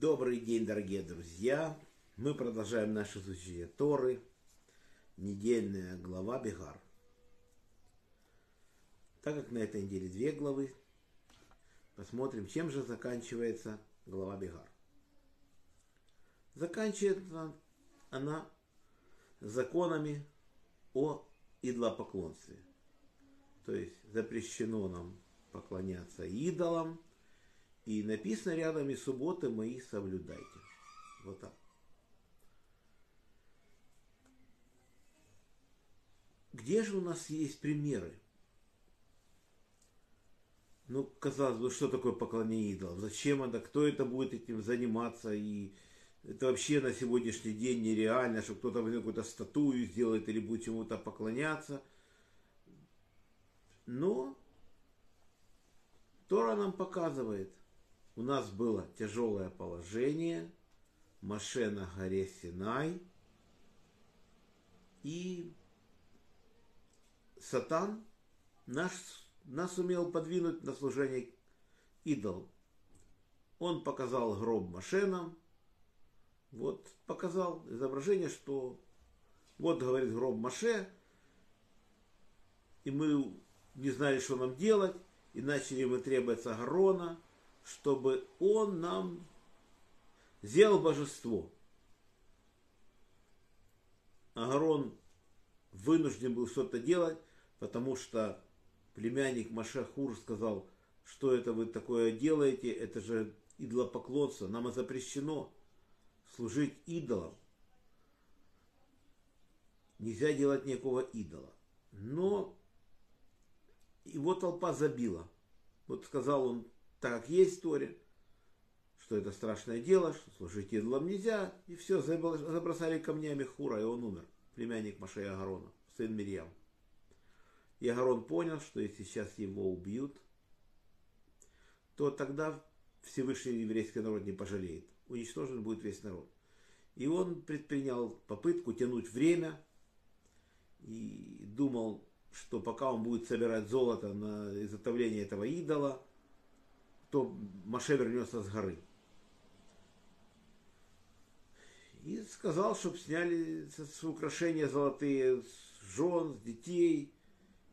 Добрый день, дорогие друзья! Мы продолжаем наше изучение Торы, недельная глава Бегар. Так как на этой неделе две главы, посмотрим, чем же заканчивается глава Бегар. Заканчивается она законами о идолопоклонстве. То есть запрещено нам поклоняться идолам. И написано рядом и субботы мои соблюдайте. Вот так. Где же у нас есть примеры? Ну, казалось бы, что такое поклонение идолам? Зачем это? Кто это будет этим заниматься? И это вообще на сегодняшний день нереально, что кто-то какую-то статую сделает или будет чему-то поклоняться. Но Тора нам показывает, у нас было тяжелое положение, Маше на горе Синай, и Сатан наш, нас умел подвинуть на служение идол. Он показал гроб Машенам, вот показал изображение, что вот говорит гроб Маше, и мы не знали, что нам делать, и начали мы требовать Агарона, чтобы он нам сделал божество. Агарон вынужден был что-то делать, потому что племянник Машахур сказал, что это вы такое делаете, это же идолопоклонство, нам запрещено служить идолам. Нельзя делать никакого идола. Но его толпа забила. Вот сказал он, так как есть история, что это страшное дело, что служить идолам нельзя, и все, забросали камнями Хура, и он умер, племянник Машея Агарона, сын Мирьям. И Агарон понял, что если сейчас его убьют, то тогда Всевышний еврейский народ не пожалеет. Уничтожен будет весь народ. И он предпринял попытку тянуть время и думал, что пока он будет собирать золото на изготовление этого идола, то Маше вернется с горы. И сказал, чтобы сняли с украшения золотые с жен, с детей.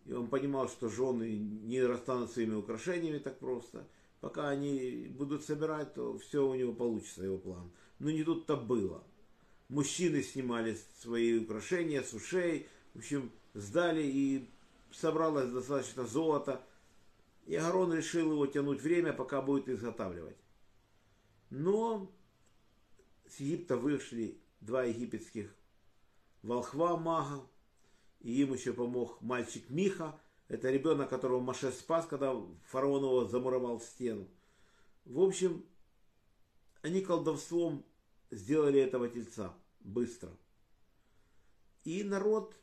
И он понимал, что жены не расстанут своими украшениями так просто. Пока они будут собирать, то все у него получится, его план. Но не тут-то было. Мужчины снимали свои украшения с ушей. В общем, сдали и собралось достаточно золота. И Агарон решил его тянуть время, пока будет изготавливать. Но с Египта вышли два египетских волхва мага, и им еще помог мальчик Миха, это ребенок, которого Маше спас, когда фараон его замуровал в стену. В общем, они колдовством сделали этого тельца быстро. И народ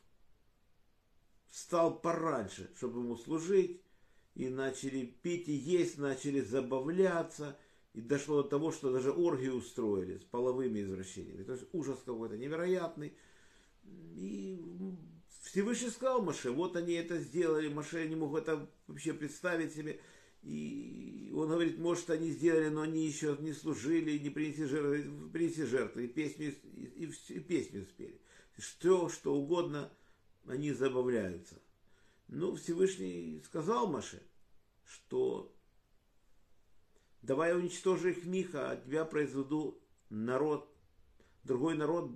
встал пораньше, чтобы ему служить, и начали пить и есть, начали забавляться, и дошло до того, что даже оргии устроили с половыми извращениями. То есть ужас какой-то невероятный. И Всевышний сказал Маше, вот они это сделали, Маше не мог это вообще представить себе. И он говорит, может, они сделали, но они еще не служили, не принесли жертвы, принесли жертвы, и песню, и, и, и песню спели. Что, что угодно, они забавляются. Ну, Всевышний сказал Маше, что давай уничтожи их Миха, а тебя произведу народ, другой народ,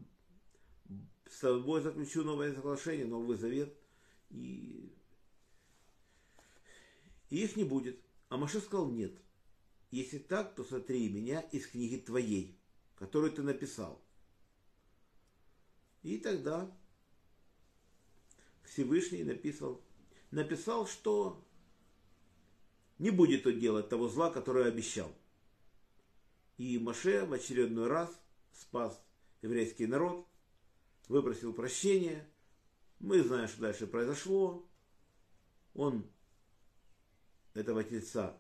с тобой заключу новое соглашение, новый завет, и, и их не будет. А Маше сказал, нет. Если так, то сотри меня из книги твоей, которую ты написал. И тогда Всевышний написал, написал, что не будет он делать того зла, которое обещал. И Маше в очередной раз спас еврейский народ, выпросил прощения. Мы знаем, что дальше произошло. Он этого тельца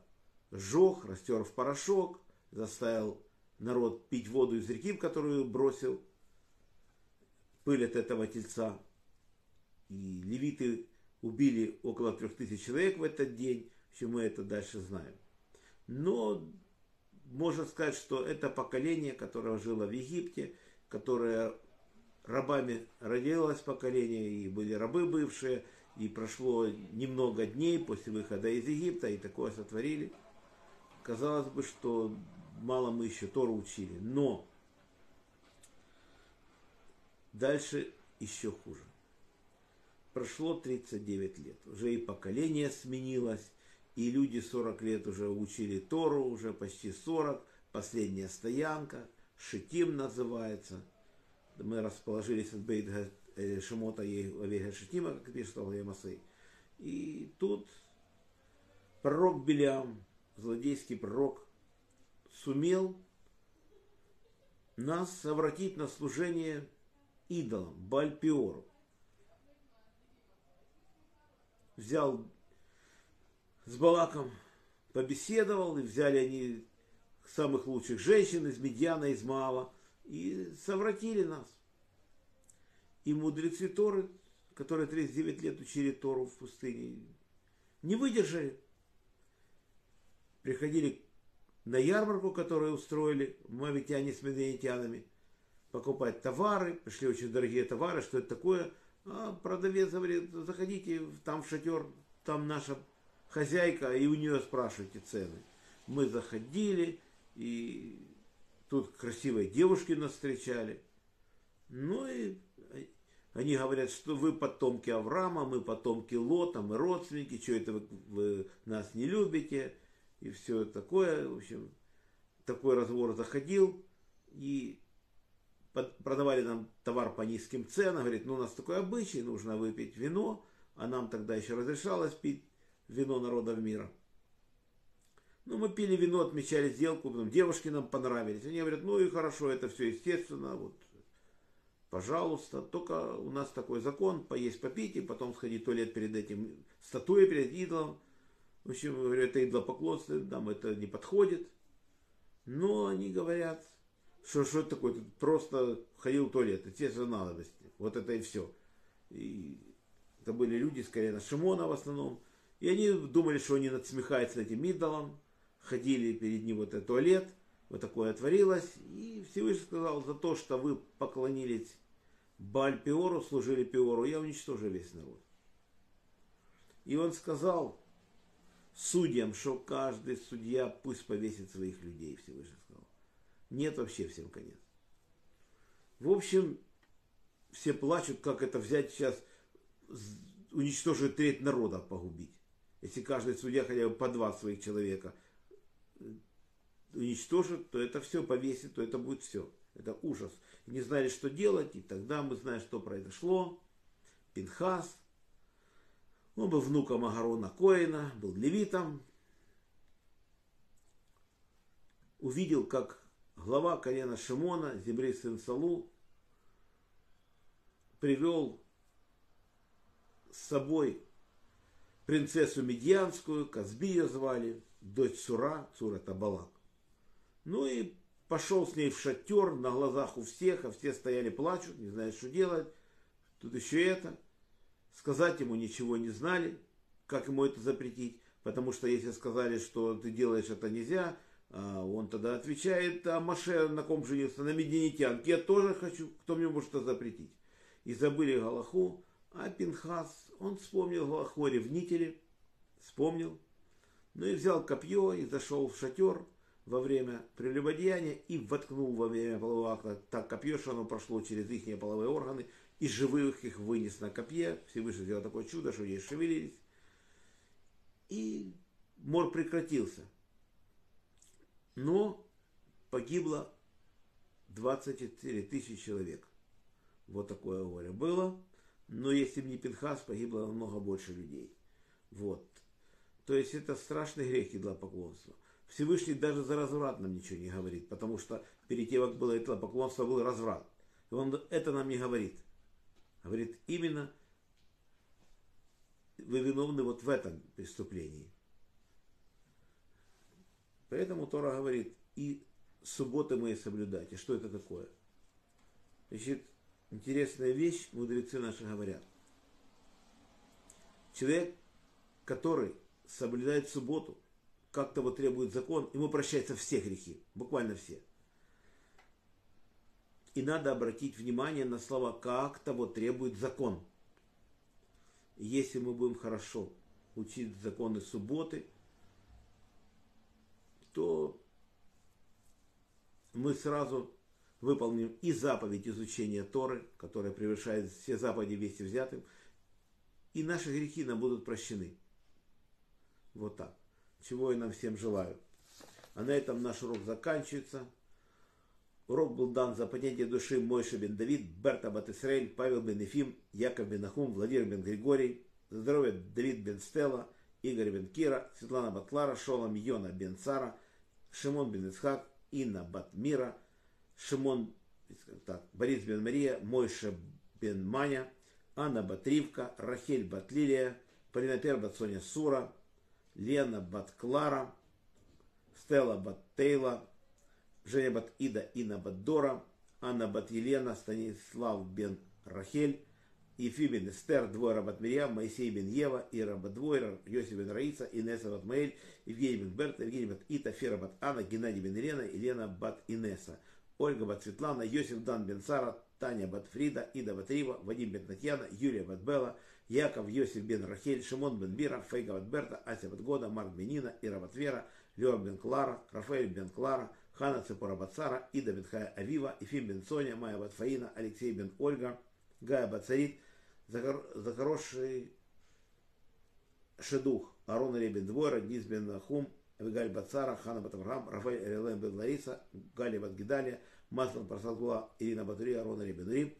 сжег, растер в порошок, заставил народ пить воду из реки, в которую бросил пыль от этого тельца. И левиты убили около трех тысяч человек в этот день. Все мы это дальше знаем. Но можно сказать, что это поколение, которое жило в Египте, которое рабами родилось поколение, и были рабы бывшие, и прошло немного дней после выхода из Египта, и такое сотворили. Казалось бы, что мало мы еще Тору учили, но дальше еще хуже. Прошло 39 лет, уже и поколение сменилось, и люди 40 лет уже учили Тору, уже почти 40, последняя стоянка, Шитим называется. Мы расположились от Бейт э, Шимота и Авега Шитима, как пишет Алгамасей. И тут пророк Белям, злодейский пророк, сумел нас обратить на служение идолам, Бальпиору. Взял с Балаком, побеседовал, и взяли они самых лучших женщин из Медьяна, из Маава, и совратили нас. И мудрецы Торы, которые 39 лет учили Тору в пустыне, не выдержали. Приходили на ярмарку, которую устроили мавитяне с медведитянами, покупать товары, пришли очень дорогие товары, что это такое. А продавец говорит, заходите там в шатер, там наша хозяйка, и у нее спрашивайте цены. Мы заходили, и тут красивые девушки нас встречали. Ну и они говорят, что вы потомки Авраама, мы потомки Лота, мы родственники, что это вы, вы нас не любите и все такое. В общем, такой разговор заходил. И продавали нам товар по низким ценам. Говорит, ну у нас такой обычай, нужно выпить вино. А нам тогда еще разрешалось пить вино народов мира. Ну, мы пили вино, отмечали сделку, потом девушки нам понравились. Они говорят, ну и хорошо, это все естественно, вот, пожалуйста. Только у нас такой закон, поесть, попить, и потом сходить в туалет перед этим, статуей перед идолом. В общем, говорю, это идолопоклонство, нам это не подходит. Но они говорят, что что такое, Тут просто ходил в туалет, те же надобности. Вот это и все. И это были люди с колена Шимона в основном. И они думали, что они надсмехаются над этим идолом. Ходили перед ним вот этот туалет. Вот такое отворилось. И Всевышний сказал, за то, что вы поклонились Баль Пиору, служили Пиору, я уничтожу весь народ. И он сказал, судьям, что каждый судья пусть повесит своих людей, Всевышний сказал. Нет, вообще всем конец. В общем, все плачут, как это взять сейчас, уничтожить треть народа, погубить. Если каждый судья хотя бы по два своих человека уничтожит, то это все повесит, то это будет все. Это ужас. И не знали, что делать, и тогда мы знаем, что произошло. Пинхас, он был внуком Агарона Коина, был левитом. Увидел, как глава колена Шимона, Зимри сын Салу, привел с собой принцессу Медьянскую, Казби ее звали, дочь Цура, Цур это Балак. Ну и пошел с ней в шатер на глазах у всех, а все стояли плачут, не знают, что делать. Тут еще это – сказать ему ничего не знали, как ему это запретить, потому что если сказали, что ты делаешь это нельзя, он тогда отвечает, а Маше на ком женился? На мединитянке. Я тоже хочу, кто мне может это запретить? И забыли Галаху, а Пинхас, он вспомнил Галаху о ревнителе, вспомнил, ну и взял копье и зашел в шатер во время прелюбодеяния и воткнул во время полового акта так копье, что оно прошло через их половые органы и живых их вынес на копье. Всевышний сделал такое чудо, что они шевелились. И мор прекратился. Но погибло 24 тысячи человек. Вот такое горе было. Но если бы не Пинхас, погибло намного больше людей. Вот. То есть это страшный грех поклонства. Всевышний даже за разврат нам ничего не говорит, потому что перед тем, как было это поклонство, был разврат. И он это нам не говорит. Говорит, именно вы виновны вот в этом преступлении. Поэтому Тора говорит, и субботы мои соблюдайте. Что это такое? Значит, интересная вещь, мудрецы наши говорят. Человек, который соблюдает субботу, как того требует закон, ему прощаются все грехи, буквально все. И надо обратить внимание на слова «как того требует закон». Если мы будем хорошо учить законы субботы, то мы сразу выполним и заповедь изучения Торы, которая превышает все заповеди вместе взятым, и наши грехи нам будут прощены. Вот так. Чего я нам всем желаю. А на этом наш урок заканчивается. Урок был дан за понятие души Мойша бен Давид, Берта бат Исраэль, Павел бен Ефим, Яков бен Нахум, Владимир бен Григорий, за здоровье Давид бен Стелла, Игорь бен Кира, Светлана Батлара, Шолом Йона бен Сара, Шимон бен Исхак, Инна бат Мира, Шимон, так, Борис бен Мария, Мойша бен Маня, Анна бат Ривка, Рахель бат Лилия, Паринапер бат Соня Сура, Лена бат Клара, Стелла бат Тейла, Женя бат Ида, Инна бат Дора, Анна бат Елена, Станислав бен Рахель, Ефи бен Эстер, Двора бат Мирьям, Моисей бен Ева, Ира бат Двойра, Йосиф бен Раиса, Инесса бат Маэль, Евгений бен Берта, Евгений бат Ита, Фера бат Анна, Геннадий бен Елена, Елена бат Инесса, Ольга бат Светлана, Йосиф Дан бен Сара, Таня бат Фрида, Ида бат Рива, Вадим бен Татьяна, Юлия бат Белла, Яков, Йосиф бен Рахель, Шимон бен Бира, Фейга бат Берта, Ася бат Года, Марк бен Нина, Ира бат Вера, Лева бен Клара, Рафаэль бен Клара, Хана Цепора бат Сара, Ида бен Хая Авива, Ефим бен Соня, Майя бат Фаина, Алексей бен Ольга, Гая бат Царит, за, хороший шедух, Арон Ребен Двойра, Низ бен Нахум, Авигаль бат Сара, Хана бат Авраам, Рафаэль Элен бен Лариса, Гали бат Гидаля, Маслан Прасадгула, Ирина Батури, Арон Ребен Рим,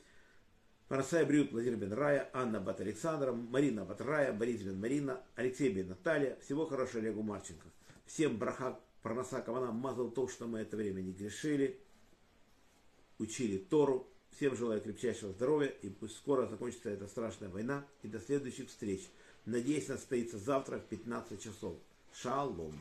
Марсай Брюд, Владимир бен Рая, Анна бат Александра, Марина бат Рая, Борис бен Марина, Алексей бен Наталья. Всего хорошего Олегу Марченко. Всем браха, проноса кавана, мазал то, что мы это время не грешили, учили Тору. Всем желаю крепчайшего здоровья и пусть скоро закончится эта страшная война. И до следующих встреч. Надеюсь, состоится завтра в 15 часов. Шалом.